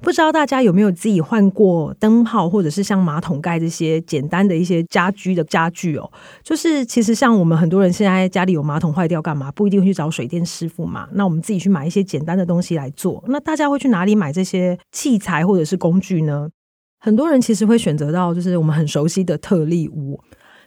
不知道大家有没有自己换过灯泡，或者是像马桶盖这些简单的一些家居的家具哦？就是其实像我们很多人现在家里有马桶坏掉，干嘛不一定会去找水电师傅嘛？那我们自己去买一些简单的东西来做。那大家会去哪里买这些器材或者是工具呢？很多人其实会选择到就是我们很熟悉的特力屋。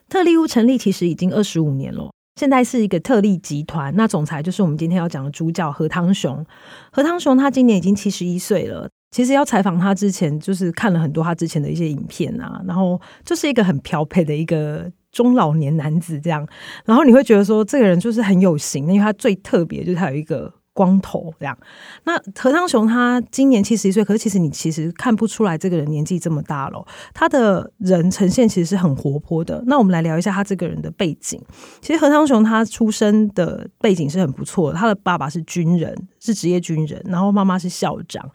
特力屋成立其实已经二十五年了，现在是一个特力集团。那总裁就是我们今天要讲的主角何汤雄。何汤雄他今年已经七十一岁了。其实要采访他之前，就是看了很多他之前的一些影片啊，然后就是一个很漂配的一个中老年男子这样，然后你会觉得说这个人就是很有型，因为他最特别就是他有一个。光头这样，那何昌雄他今年七十一岁，可是其实你其实看不出来这个人年纪这么大了。他的人呈现其实是很活泼的。那我们来聊一下他这个人的背景。其实何昌雄他出生的背景是很不错的，他的爸爸是军人，是职业军人，然后妈妈是校长。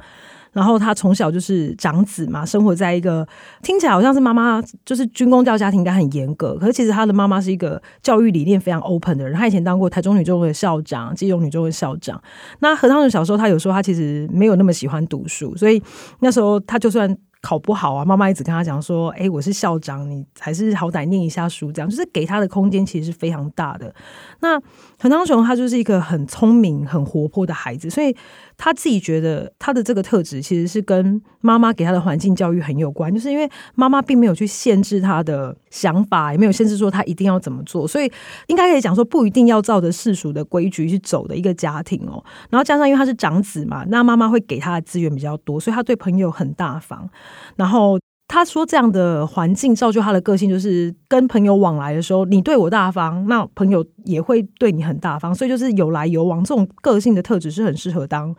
然后他从小就是长子嘛，生活在一个听起来好像是妈妈就是军公教家庭，应该很严格。可是其实他的妈妈是一个教育理念非常 open 的人。他以前当过台中女中的校长，基隆女中的校长。那何汤雄小时候，他有时候他其实没有那么喜欢读书，所以那时候他就算。考不好啊，妈妈一直跟他讲说：“哎、我是校长，你还是好歹念一下书。”这样就是给他的空间其实是非常大的。那何昌雄他就是一个很聪明、很活泼的孩子，所以他自己觉得他的这个特质其实是跟妈妈给他的环境教育很有关，就是因为妈妈并没有去限制他的想法，也没有限制说他一定要怎么做，所以应该可以讲说不一定要照着世俗的规矩去走的一个家庭哦。然后加上因为他是长子嘛，那妈妈会给他的资源比较多，所以他对朋友很大方。然后他说，这样的环境造就他的个性，就是跟朋友往来的时候，你对我大方，那朋友也会对你很大方，所以就是有来有往。这种个性的特质是很适合当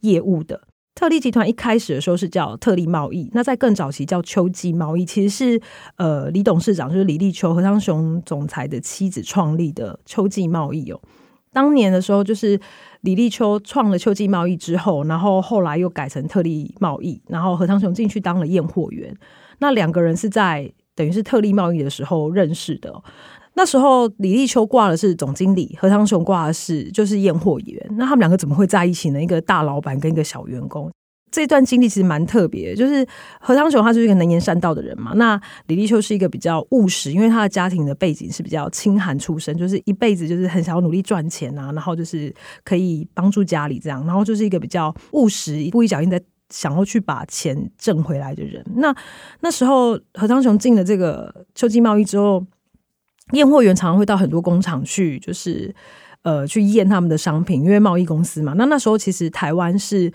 业务的。特力集团一开始的时候是叫特力贸易，那在更早期叫秋季贸易，其实是呃李董事长就是李立秋何汤雄总裁的妻子创立的秋季贸易哦。当年的时候就是。李立秋创了秋季贸易之后，然后后来又改成特例贸易，然后何汤雄进去当了验货员。那两个人是在等于是特例贸易的时候认识的。那时候李立秋挂的是总经理，何汤雄挂的是就是验货员。那他们两个怎么会在一起呢？一个大老板跟一个小员工。这段经历其实蛮特别，就是何汤雄他就是一个能言善道的人嘛。那李立秋是一个比较务实，因为他的家庭的背景是比较清寒出身，就是一辈子就是很想要努力赚钱啊，然后就是可以帮助家里这样，然后就是一个比较务实，一步一脚印在想要去把钱挣回来的人。那那时候何汤雄进了这个秋季贸易之后，验货员常常会到很多工厂去，就是呃去验他们的商品，因为贸易公司嘛。那那时候其实台湾是。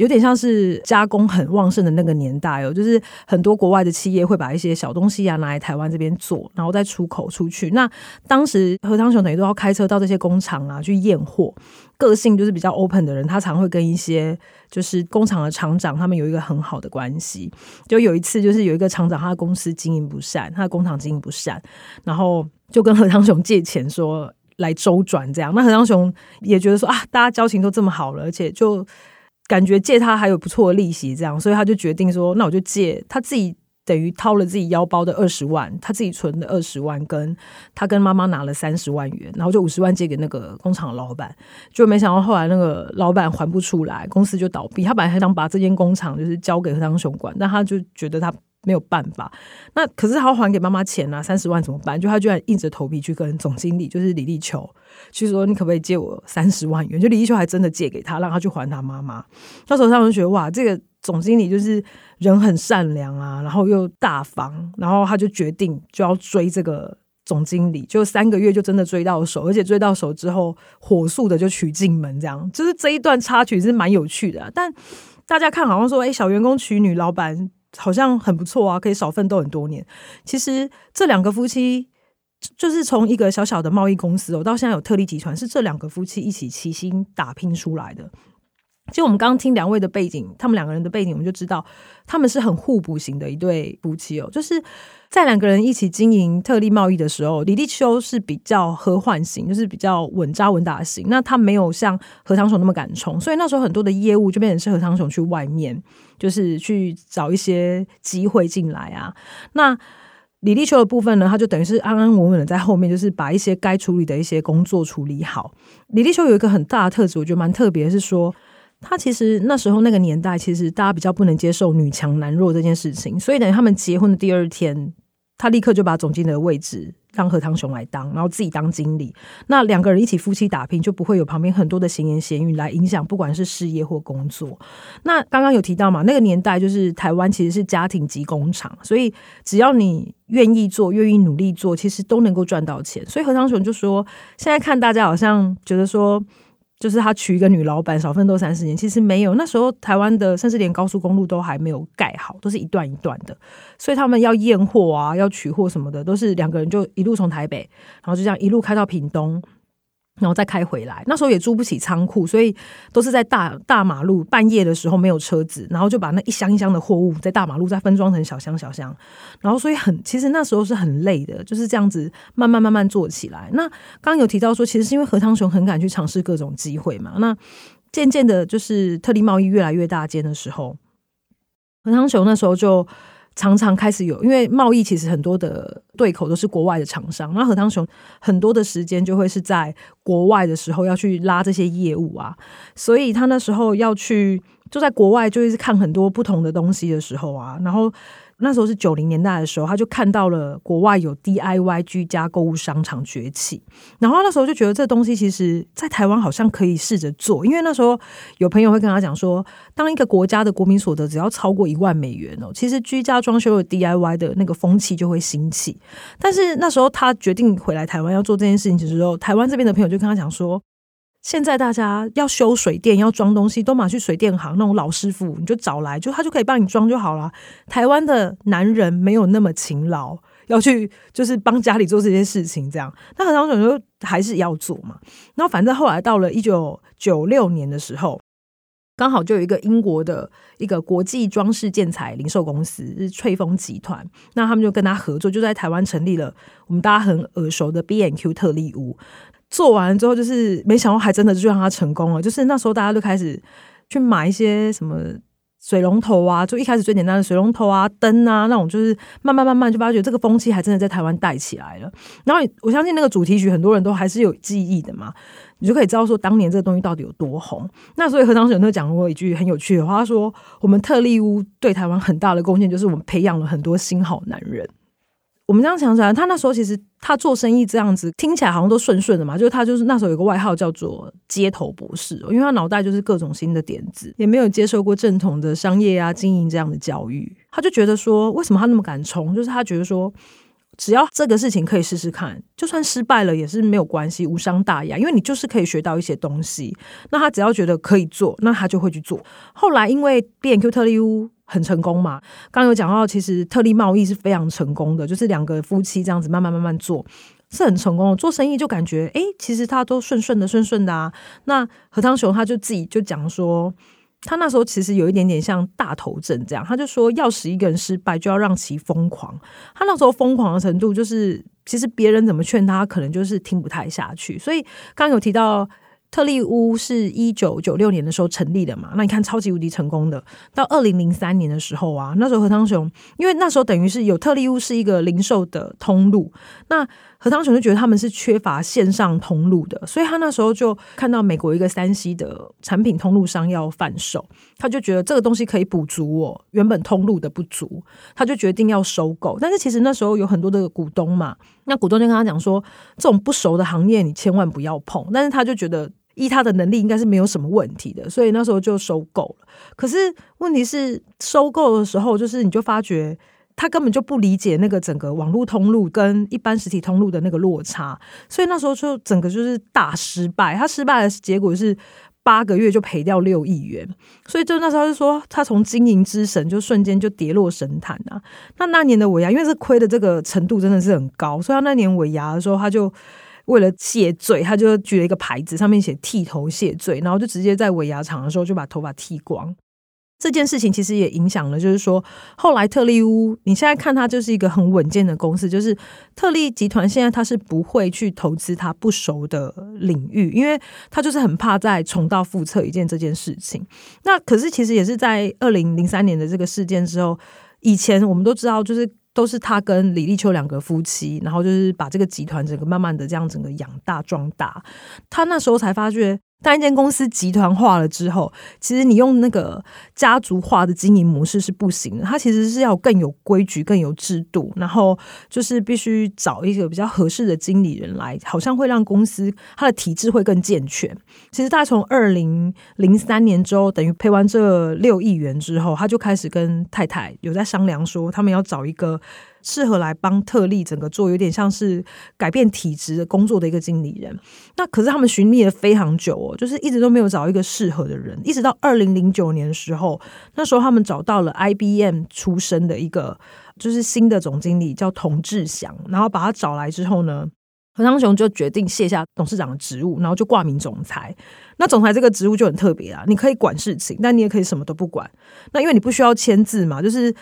有点像是加工很旺盛的那个年代哦，就是很多国外的企业会把一些小东西啊拿来台湾这边做，然后再出口出去。那当时何汤雄等于都要开车到这些工厂啊去验货，个性就是比较 open 的人，他常会跟一些就是工厂的厂长他们有一个很好的关系。就有一次，就是有一个厂长他的公司经营不善，他的工厂经营不善，然后就跟何汤雄借钱说来周转这样。那何汤雄也觉得说啊，大家交情都这么好了，而且就。感觉借他还有不错的利息，这样，所以他就决定说，那我就借他自己，等于掏了自己腰包的二十万，他自己存的二十万，跟他跟妈妈拿了三十万元，然后就五十万借给那个工厂老板，就没想到后来那个老板还不出来，公司就倒闭。他本来还想把这间工厂就是交给何汤雄管，但他就觉得他。没有办法，那可是他要还给妈妈钱啊，三十万怎么办？就他居然硬着头皮去跟总经理，就是李立秋，去说你可不可以借我三十万元？就李立秋还真的借给他，让他去还他妈妈。那时候他们觉得哇，这个总经理就是人很善良啊，然后又大方，然后他就决定就要追这个总经理，就三个月就真的追到手，而且追到手之后火速的就娶进门，这样就是这一段插曲是蛮有趣的啊。但大家看好像说，哎，小员工娶女老板。好像很不错啊，可以少奋斗很多年。其实这两个夫妻就是从一个小小的贸易公司，哦到现在有特力集团，是这两个夫妻一起齐心打拼出来的。就我们刚刚听两位的背景，他们两个人的背景，我们就知道他们是很互补型的一对夫妻哦。就是在两个人一起经营特例贸易的时候，李立秋是比较和缓型，就是比较稳扎稳打型。那他没有像何汤雄那么敢冲，所以那时候很多的业务就变成是何汤雄去外面，就是去找一些机会进来啊。那李立秋的部分呢，他就等于是安安稳稳的在后面，就是把一些该处理的一些工作处理好。李立秋有一个很大的特质，我觉得蛮特别是说。他其实那时候那个年代，其实大家比较不能接受女强男弱这件事情，所以等于他们结婚的第二天，他立刻就把总经理的位置让何汤雄来当，然后自己当经理。那两个人一起夫妻打拼，就不会有旁边很多的闲言闲语来影响，不管是事业或工作。那刚刚有提到嘛，那个年代就是台湾其实是家庭及工厂，所以只要你愿意做，愿意努力做，其实都能够赚到钱。所以何汤雄就说，现在看大家好像觉得说。就是他娶一个女老板，少奋斗三十年，其实没有。那时候台湾的甚至连高速公路都还没有盖好，都是一段一段的，所以他们要验货啊，要取货什么的，都是两个人就一路从台北，然后就这样一路开到屏东。然后再开回来，那时候也租不起仓库，所以都是在大大马路半夜的时候没有车子，然后就把那一箱一箱的货物在大马路再分装成小箱小箱，然后所以很其实那时候是很累的，就是这样子慢慢慢慢做起来。那刚刚有提到说，其实是因为何汤雄很敢去尝试各种机会嘛，那渐渐的，就是特力贸易越来越大间的时候，何汤雄那时候就。常常开始有，因为贸易其实很多的对口都是国外的厂商，那何汤雄很多的时间就会是在国外的时候要去拉这些业务啊，所以他那时候要去就在国外，就是看很多不同的东西的时候啊，然后。那时候是九零年代的时候，他就看到了国外有 DIY 居家购物商场崛起，然后那时候就觉得这东西其实在台湾好像可以试着做，因为那时候有朋友会跟他讲说，当一个国家的国民所得只要超过一万美元哦，其实居家装修的 DIY 的那个风气就会兴起。但是那时候他决定回来台湾要做这件事情的时候，台湾这边的朋友就跟他讲说。现在大家要修水电、要装东西，都马去水电行那种老师傅，你就找来，就他就可以帮你装就好了。台湾的男人没有那么勤劳，要去就是帮家里做这些事情，这样。那何汤雄就还是要做嘛。然后反正后来到了一九九六年的时候，刚好就有一个英国的一个国际装饰建材零售公司是翠丰集团，那他们就跟他合作，就在台湾成立了我们大家很耳熟的 B&Q 特力屋。做完之后，就是没想到还真的就让他成功了。就是那时候大家都开始去买一些什么水龙头啊，就一开始最简单的水龙头啊、灯啊那种，就是慢慢慢慢就发觉这个风气还真的在台湾带起来了。然后我相信那个主题曲很多人都还是有记忆的嘛，你就可以知道说当年这个东西到底有多红。那所以何汤雄都讲过一句很有趣的话，他说：“我们特力屋对台湾很大的贡献就是我们培养了很多新好男人。”我们这样想起来，他那时候其实他做生意这样子听起来好像都顺顺的嘛，就是他就是那时候有个外号叫做“街头博士”，因为他脑袋就是各种新的点子，也没有接受过正统的商业啊经营这样的教育，他就觉得说，为什么他那么敢冲？就是他觉得说，只要这个事情可以试试看，就算失败了也是没有关系，无伤大雅，因为你就是可以学到一些东西。那他只要觉得可以做，那他就会去做。后来因为 B&Q 特力屋。很成功嘛？刚有讲到，其实特例贸易是非常成功的，就是两个夫妻这样子慢慢慢慢做，是很成功的。做生意就感觉，哎、其实他都顺顺的，顺顺的啊。那何汤雄他就自己就讲说，他那时候其实有一点点像大头症这样，他就说，要使一个人失败，就要让其疯狂。他那时候疯狂的程度，就是其实别人怎么劝他，可能就是听不太下去。所以刚刚有提到。特利屋是一九九六年的时候成立的嘛？那你看超级无敌成功的。到二零零三年的时候啊，那时候何汤雄，因为那时候等于是有特利屋是一个零售的通路，那何汤雄就觉得他们是缺乏线上通路的，所以他那时候就看到美国一个 3C 的产品通路商要贩售，他就觉得这个东西可以补足我原本通路的不足，他就决定要收购。但是其实那时候有很多的股东嘛，那股东就跟他讲说，这种不熟的行业你千万不要碰。但是他就觉得。依他的能力，应该是没有什么问题的，所以那时候就收购了。可是问题是，收购的时候，就是你就发觉他根本就不理解那个整个网络通路跟一般实体通路的那个落差，所以那时候就整个就是大失败。他失败的结果是八个月就赔掉六亿元，所以就那时候就说他从经营之神就瞬间就跌落神坛啊。那那年的尾牙，因为是亏的这个程度真的是很高，所以他那年尾牙的时候他就。为了谢罪，他就举了一个牌子，上面写“剃头谢罪”，然后就直接在尾牙场的时候就把头发剃光。这件事情其实也影响了，就是说后来特力屋，你现在看它就是一个很稳健的公司，就是特力集团现在它是不会去投资它不熟的领域，因为它就是很怕再重蹈覆辙一件这件事情。那可是其实也是在二零零三年的这个事件之后，以前我们都知道，就是都是他跟李立秋两个夫妻，然后就是把这个集团整个慢慢的这样整个养大壮大，他那时候才发觉。当一间公司集团化了之后，其实你用那个家族化的经营模式是不行的。它其实是要更有规矩、更有制度，然后就是必须找一个比较合适的经理人来，好像会让公司它的体制会更健全。其实他从二零零三年之后，等于赔完这六亿元之后，他就开始跟太太有在商量说，他们要找一个。适合来帮特力整个做有点像是改变体质的工作的一个经理人，那可是他们寻觅了非常久哦，就是一直都没有找一个适合的人，一直到二零零九年的时候，那时候他们找到了 IBM 出身的一个就是新的总经理叫童志祥，然后把他找来之后呢，何昌雄就决定卸下董事长的职务，然后就挂名总裁。那总裁这个职务就很特别啊，你可以管事情，但你也可以什么都不管。那因为你不需要签字嘛，就是。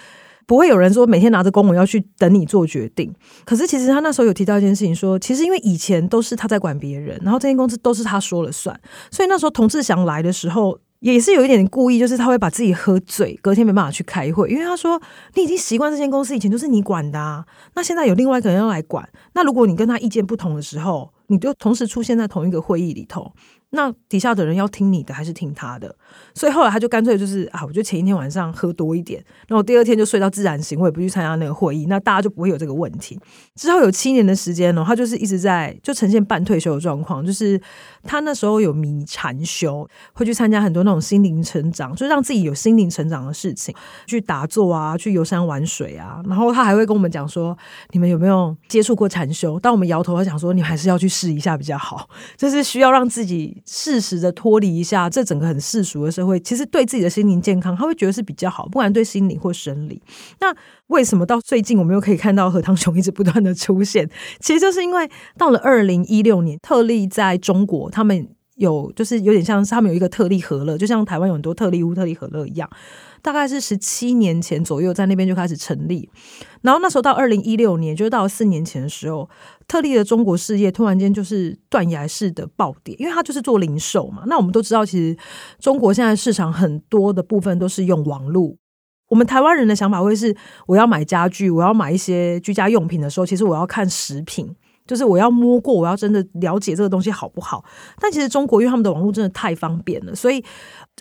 不会有人说每天拿着公文要去等你做决定。可是其实他那时候有提到一件事情说，其实因为以前都是他在管别人，然后这间公司都是他说了算，所以那时候童志祥来的时候也是有一点故意，就是他会把自己喝醉，隔天没办法去开会，因为他说你已经习惯这间公司以前都是你管的啊，那现在有另外一个人要来管，那如果你跟他意见不同的时候，你就同时出现在同一个会议里头。那底下的人要听你的还是听他的？所以后来他就干脆就是啊，我就前一天晚上喝多一点，然后第二天就睡到自然醒，我也不去参加那个会议，那大家就不会有这个问题。之后有七年的时间呢，他就是一直在就呈现半退休的状况，就是他那时候有迷禅修，会去参加很多那种心灵成长，就让自己有心灵成长的事情，去打坐啊，去游山玩水啊。然后他还会跟我们讲说，你们有没有接触过禅修？当我们摇头，他讲说，你还是要去试一下比较好，就是需要让自己。适时的脱离一下这整个很世俗的社会，其实对自己的心灵健康，他会觉得是比较好，不管对心理或生理。那为什么到最近我们又可以看到何堂雄一直不断的出现？其实就是因为到了二零一六年，特例在中国，他们有就是有点像是他们有一个特例和乐，就像台湾有很多特例屋、特例和乐一样。大概是十七年前左右，在那边就开始成立。然后那时候到二零一六年，就是到四年前的时候，特立的中国事业突然间就是断崖式的暴跌，因为它就是做零售嘛。那我们都知道，其实中国现在市场很多的部分都是用网络。我们台湾人的想法会是，我要买家具，我要买一些居家用品的时候，其实我要看食品。就是我要摸过，我要真的了解这个东西好不好？但其实中国因为他们的网络真的太方便了，所以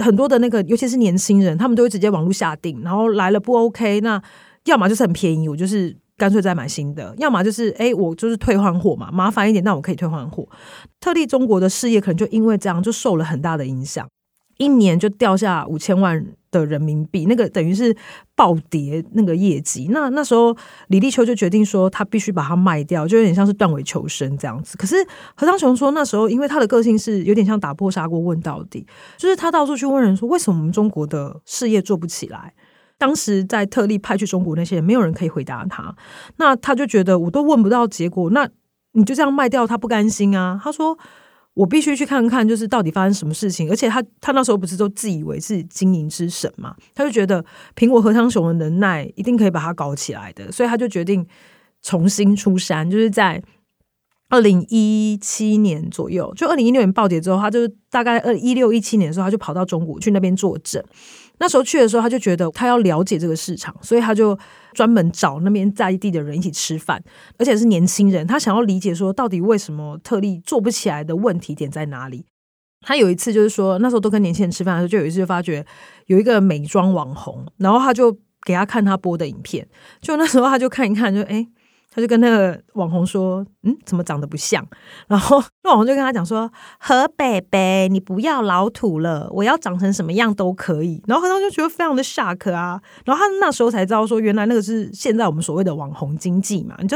很多的那个，尤其是年轻人，他们都会直接网络下订，然后来了不 OK，那要么就是很便宜，我就是干脆再买新的；要么就是哎，我就是退换货嘛，麻烦一点，那我可以退换货。特力中国的事业可能就因为这样就受了很大的影响，一年就掉下五千万。的人民币，那个等于是暴跌那个业绩，那那时候李立秋就决定说，他必须把它卖掉，就有点像是断尾求生这样子。可是何汤雄说，那时候因为他的个性是有点像打破砂锅问到底，就是他到处去问人说，为什么我们中国的事业做不起来？当时在特例派去中国那些人，没有人可以回答他，那他就觉得我都问不到结果，那你就这样卖掉，他不甘心啊。他说。我必须去看看，就是到底发生什么事情。而且他他那时候不是都自以为是经营之神嘛？他就觉得凭我何汤熊的能耐，一定可以把它搞起来的。所以他就决定重新出山，就是在二零一七年左右，就二零一六年暴跌之后，他就大概二一六一七年的时候，他就跑到中国去那边坐镇。那时候去的时候，他就觉得他要了解这个市场，所以他就专门找那边在地的人一起吃饭，而且是年轻人。他想要理解说，到底为什么特例做不起来的问题点在哪里？他有一次就是说，那时候都跟年轻人吃饭的时候，就有一次就发觉有一个美妆网红，然后他就给他看他播的影片，就那时候他就看一看就，就诶。他就跟那个网红说：“嗯，怎么长得不像？”然后那网红就跟他讲说：“何北北，你不要老土了，我要长成什么样都可以。”然后何汤就觉得非常的 shock 啊。然后他那时候才知道说，原来那个是现在我们所谓的网红经济嘛。你就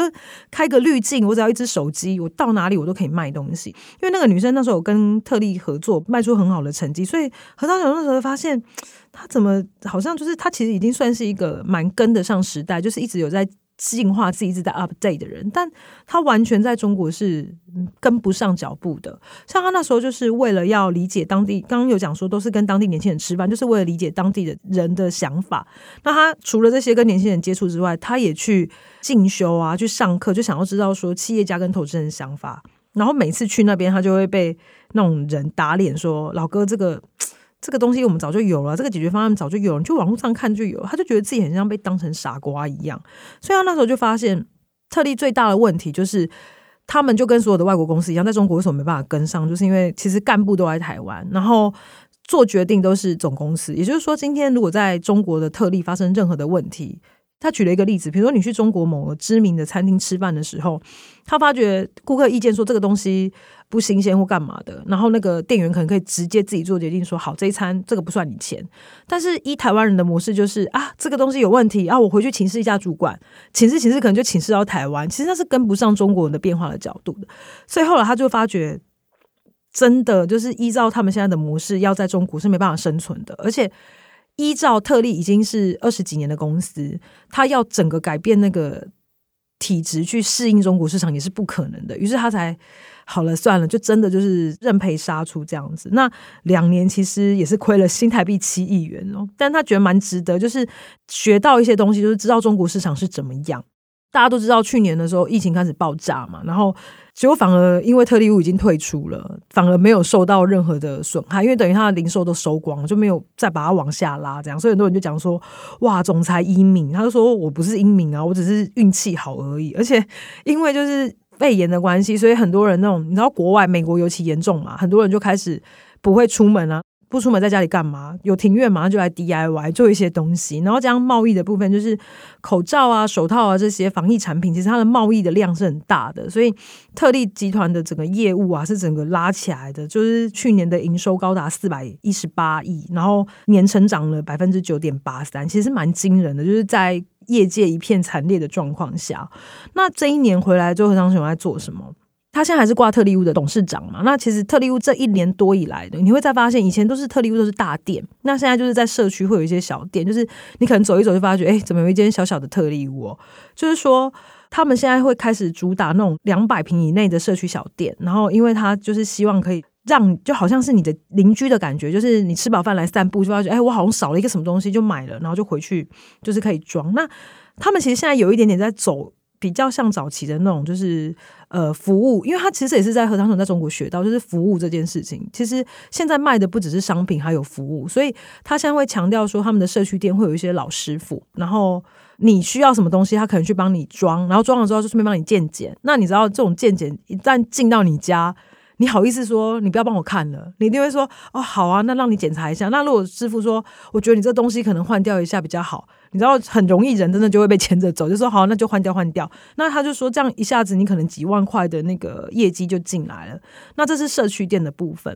开个滤镜，我只要一只手机，我到哪里我都可以卖东西。因为那个女生那时候有跟特力合作，卖出很好的成绩，所以何汤那时候发现，他怎么好像就是他其实已经算是一个蛮跟得上时代，就是一直有在。进化自己一直在 update 的人，但他完全在中国是跟不上脚步的。像他那时候就是为了要理解当地，刚刚有讲说都是跟当地年轻人吃饭，就是为了理解当地的人的想法。那他除了这些跟年轻人接触之外，他也去进修啊，去上课，就想要知道说企业家跟投资人的想法。然后每次去那边，他就会被那种人打脸说：“老哥，这个。”这个东西我们早就有了，这个解决方案早就有了，你去网络上看就有。他就觉得自己很像被当成傻瓜一样，所以他那时候就发现，特例最大的问题就是，他们就跟所有的外国公司一样，在中国为什么没办法跟上？就是因为其实干部都在台湾，然后做决定都是总公司。也就是说，今天如果在中国的特例发生任何的问题，他举了一个例子，比如说你去中国某个知名的餐厅吃饭的时候，他发觉顾客意见说这个东西。不新鲜或干嘛的，然后那个店员可能可以直接自己做决定，说好这一餐这个不算你钱。但是依台湾人的模式就是啊，这个东西有问题啊，我回去请示一下主管，请示请示可能就请示到台湾，其实那是跟不上中国人的变化的角度的。所以后来他就发觉，真的就是依照他们现在的模式，要在中国是没办法生存的。而且依照特例已经是二十几年的公司，他要整个改变那个体质去适应中国市场也是不可能的。于是他才。好了，算了，就真的就是认赔杀出这样子。那两年其实也是亏了新台币七亿元哦，但他觉得蛮值得，就是学到一些东西，就是知道中国市场是怎么样。大家都知道，去年的时候疫情开始爆炸嘛，然后结果反而因为特力屋已经退出了，反而没有受到任何的损害，因为等于他的零售都收光，就没有再把它往下拉这样。所以很多人就讲说，哇，总裁英明，他就说我不是英明啊，我只是运气好而已。而且因为就是。肺炎的关系，所以很多人那种，你知道国外美国尤其严重嘛，很多人就开始不会出门啊，不出门在家里干嘛？有庭院马上就来 DIY 做一些东西，然后这样贸易的部分就是口罩啊、手套啊这些防疫产品，其实它的贸易的量是很大的，所以特力集团的整个业务啊是整个拉起来的，就是去年的营收高达四百一十八亿，然后年成长了百分之九点八三，其实蛮惊人的，就是在。业界一片惨烈的状况下，那这一年回来之后，何长雄在做什么？他现在还是挂特力屋的董事长嘛？那其实特力屋这一年多以来的，你会再发现，以前都是特力屋都是大店，那现在就是在社区会有一些小店，就是你可能走一走就发觉，哎，怎么有一间小小的特力屋哦？就是说，他们现在会开始主打那种两百平以内的社区小店，然后因为他就是希望可以。让就好像是你的邻居的感觉，就是你吃饱饭来散步，就发觉哎，我好像少了一个什么东西，就买了，然后就回去，就是可以装。那他们其实现在有一点点在走，比较像早期的那种，就是呃服务，因为他其实也是在何长雄在中国学到，就是服务这件事情。其实现在卖的不只是商品，还有服务，所以他现在会强调说，他们的社区店会有一些老师傅，然后你需要什么东西，他可能去帮你装，然后装了之后就顺便帮你鉴检。那你知道这种鉴检一旦进到你家。你好意思说你不要帮我看了？你一定会说哦，好啊，那让你检查一下。那如果师傅说，我觉得你这东西可能换掉一下比较好，你知道很容易人真的就会被牵着走，就说好，那就换掉换掉。那他就说这样一下子你可能几万块的那个业绩就进来了。那这是社区店的部分。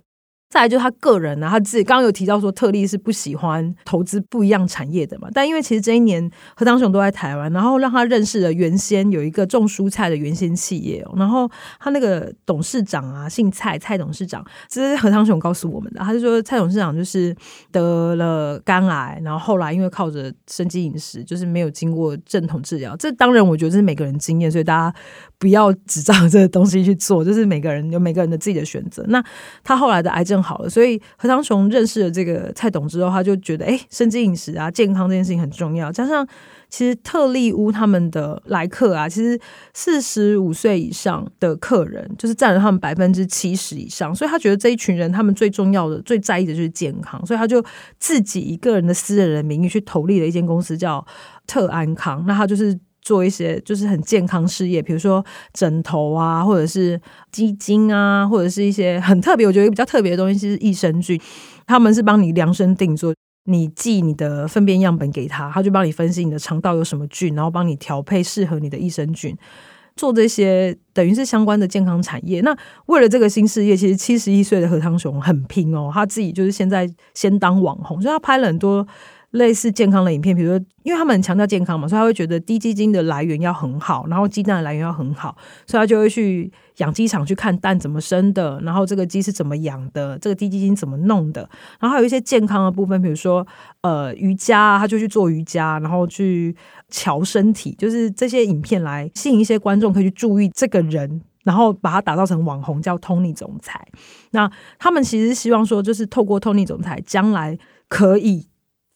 再来就是他个人、啊，他自己刚刚有提到说，特例是不喜欢投资不一样产业的嘛。但因为其实这一年何长雄都在台湾，然后让他认识了原先有一个种蔬菜的原先企业、然后他那个董事长啊，姓蔡，蔡董事长，这是何长雄告诉我们的。他就说蔡董事长就是得了肝癌，然后后来因为靠着生机饮食，就是没有经过正统治疗。这当然我觉得这是每个人经验，所以大家不要只照这个东西去做，就是每个人有每个人的自己的选择。那他后来的癌症。好了，所以何长雄认识了这个蔡董之后，他就觉得，哎，生机饮食啊，健康这件事情很重要。加上，其实特利屋他们的来客啊，其实四十五岁以上的客人，就是占了他们百分之七十以上。所以他觉得这一群人，他们最重要的、最在意的就是健康。所以他就自己一个人的私人的名义去投立了一间公司，叫特安康。那他就是。做一些就是很健康事业，比如说枕头啊，或者是基金啊，或者是一些很特别，我觉得比较特别的东西是益生菌。他们是帮你量身定做，你寄你的粪便样本给他，他就帮你分析你的肠道有什么菌，然后帮你调配适合你的益生菌。做这些等于是相关的健康产业。那为了这个新事业，其实七十一岁的何长雄很拼哦，他自己就是现在先当网红，所以他拍了很多。类似健康的影片，比如说，因为他们很强调健康嘛，所以他会觉得低基金的来源要很好，然后鸡蛋的来源要很好，所以他就会去养鸡场去看蛋怎么生的，然后这个鸡是怎么养的，这个低基金怎么弄的，然后还有一些健康的部分，比如说呃瑜伽，他就去做瑜伽，然后去乔身体，就是这些影片来吸引一些观众可以去注意这个人，然后把他打造成网红，叫 Tony 总裁。那他们其实希望说，就是透过 Tony 总裁将来可以。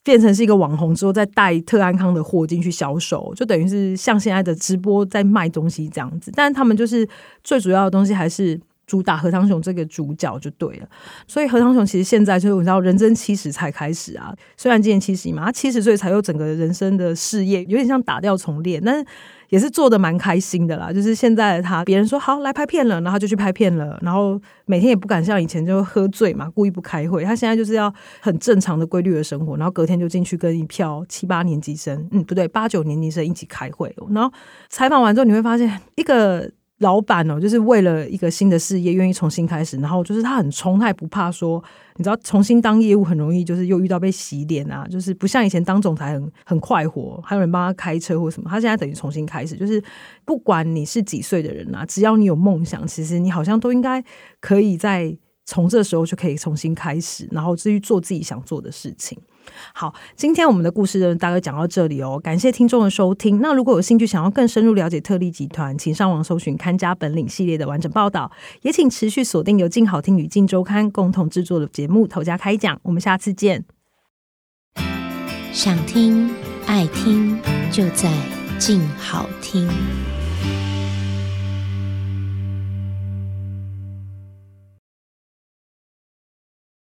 变成是一个网红之后，再带特安康的货进去销售，就等于是像现在的直播在卖东西这样子。但是他们就是最主要的东西还是主打何汤雄这个主角就对了。所以何汤雄其实现在就是你知道，人生七十才开始啊，虽然今年七十嘛，他七十岁才有整个人生的事业，有点像打掉重练，但是。也是做的蛮开心的啦，就是现在的他，别人说好来拍片了，然后就去拍片了，然后每天也不敢像以前就喝醉嘛，故意不开会。他现在就是要很正常的规律的生活，然后隔天就进去跟一票七八年级生，嗯，不对，八九年级生一起开会。然后采访完之后，你会发现一个。老板哦，就是为了一个新的事业，愿意重新开始，然后就是他很冲，他也不怕说，你知道，重新当业务很容易，就是又遇到被洗脸啊，就是不像以前当总裁很很快活，还有人帮他开车或什么，他现在等于重新开始，就是不管你是几岁的人啊，只要你有梦想，其实你好像都应该可以在从这时候就可以重新开始，然后至于做自己想做的事情。好，今天我们的故事呢，大概讲到这里哦。感谢听众的收听。那如果有兴趣想要更深入了解特立集团，请上网搜寻《看家本领》系列的完整报道。也请持续锁定由静好听与静周刊共同制作的节目《投家开讲》。我们下次见。想听爱听，就在静好听。